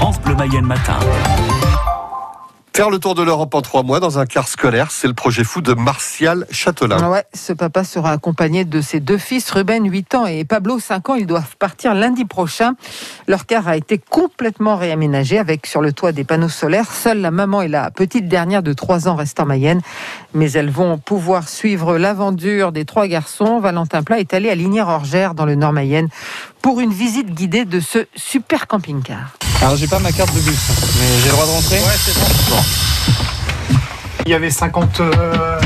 France Bleu Mayenne Matin. Faire le tour de l'Europe en trois mois dans un car scolaire, c'est le projet fou de Martial Châtelain. Ouais, ce papa sera accompagné de ses deux fils, Ruben, 8 ans, et Pablo, 5 ans. Ils doivent partir lundi prochain. Leur car a été complètement réaménagé avec sur le toit des panneaux solaires. Seule la maman et la petite dernière de 3 ans restent en Mayenne. Mais elles vont pouvoir suivre l'aventure des trois garçons. Valentin Plat est allé à Lignières-Orgères dans le Nord Mayenne pour une visite guidée de ce super camping-car. Alors j'ai pas ma carte de bus, mais j'ai le droit de rentrer Ouais, c'est bon. Il y avait 50, euh,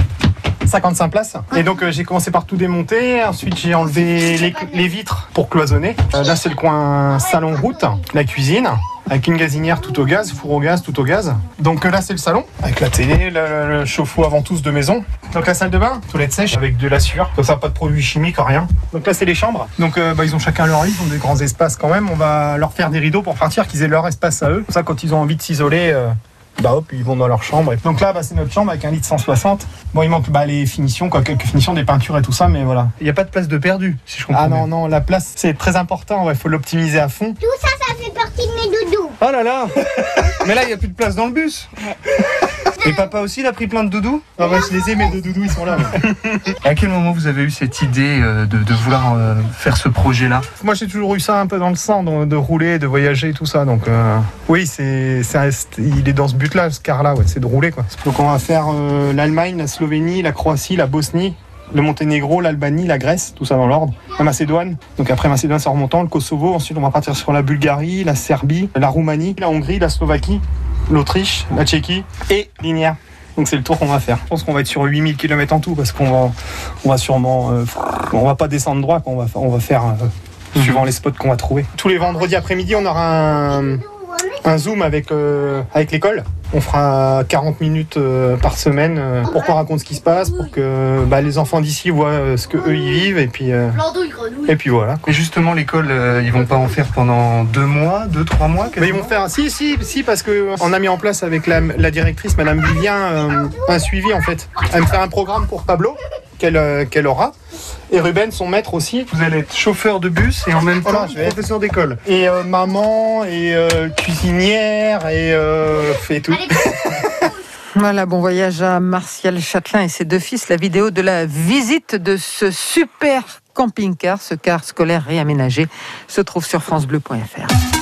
55 places. Et donc euh, j'ai commencé par tout démonter. Ensuite j'ai enlevé les, les vitres pour cloisonner. Euh, là c'est le coin salon route, la cuisine. Avec une gazinière tout au gaz, four au gaz, tout au gaz. Donc euh, là c'est le salon, avec la télé, le, chauffe-eau avant tous de maison. Donc la salle de bain, toilette sèche avec de la sueur. Comme ça, pas de produits chimiques, rien. Donc là c'est les chambres. Donc euh, bah, ils ont chacun leur lit, ils ont des grands espaces quand même. On va leur faire des rideaux pour partir, qu'ils aient leur espace à eux. Comme ça quand ils ont envie de s'isoler, euh, bah hop, ils vont dans leur chambre. Et donc là, bah, c'est notre chambre avec un lit de 160. Bon, il manque bah, les finitions, quoi, quelques finitions, des peintures et tout ça, mais voilà. Il n'y a pas de place de perdu, si je comprends Ah bien. non, non, la place, c'est très important, il faut l'optimiser à fond. Tout ça, ça fait partie de mes doudous. Oh là là Mais là, il n'y a plus de place dans le bus Et papa aussi, il a pris plein de doudous? Ah ouais, je les ai, mes deux doudous, ils sont là. À quel moment vous avez eu cette idée euh, de, de vouloir euh, faire ce projet-là? Moi, j'ai toujours eu ça un peu dans le sang, de, de rouler, de voyager, tout ça. Donc, euh, oui, c'est, c'est un- c'est- il est dans ce but-là, ce car-là, ouais, c'est de rouler. Quoi. Donc, on va faire euh, l'Allemagne, la Slovénie, la Croatie, la Bosnie, le Monténégro, l'Albanie, la Grèce, tout ça dans l'ordre. La Macédoine. Donc, après Macédoine, c'est en remontant, le Kosovo. Ensuite, on va partir sur la Bulgarie, la Serbie, la Roumanie, la Hongrie, la Slovaquie, l'Autriche, la Tchéquie et l'Inière. Donc c'est le tour qu'on va faire. Je pense qu'on va être sur 8000 km en tout parce qu'on va, on va sûrement, euh, on va pas descendre droit, on va, on va faire euh, suivant les spots qu'on va trouver. Tous les vendredis après-midi, on aura un, un zoom avec, euh, avec l'école. On fera 40 minutes euh, par semaine euh, pour qu'on raconte ce qui se passe, pour que bah, les enfants d'ici voient ce que eux y vivent et puis, euh, et puis voilà. Et justement, l'école, euh, ils vont pas en faire pendant deux mois, deux, trois mois Mais ils vont faire si si si parce que on a mis en place avec la, la directrice Madame Vivien euh, un suivi en fait. Elle me fait un programme pour Pablo qu'elle euh, qu'elle aura et Ruben son maître aussi. Vous allez être chauffeur de bus et en même Voilà, temps je vais être- professeur d'école. Et euh, maman et euh, cuisinière et euh, fait tout. Voilà, bon voyage à Martial Châtelain et ses deux fils. La vidéo de la visite de ce super camping-car, ce car scolaire réaménagé, se trouve sur francebleu.fr.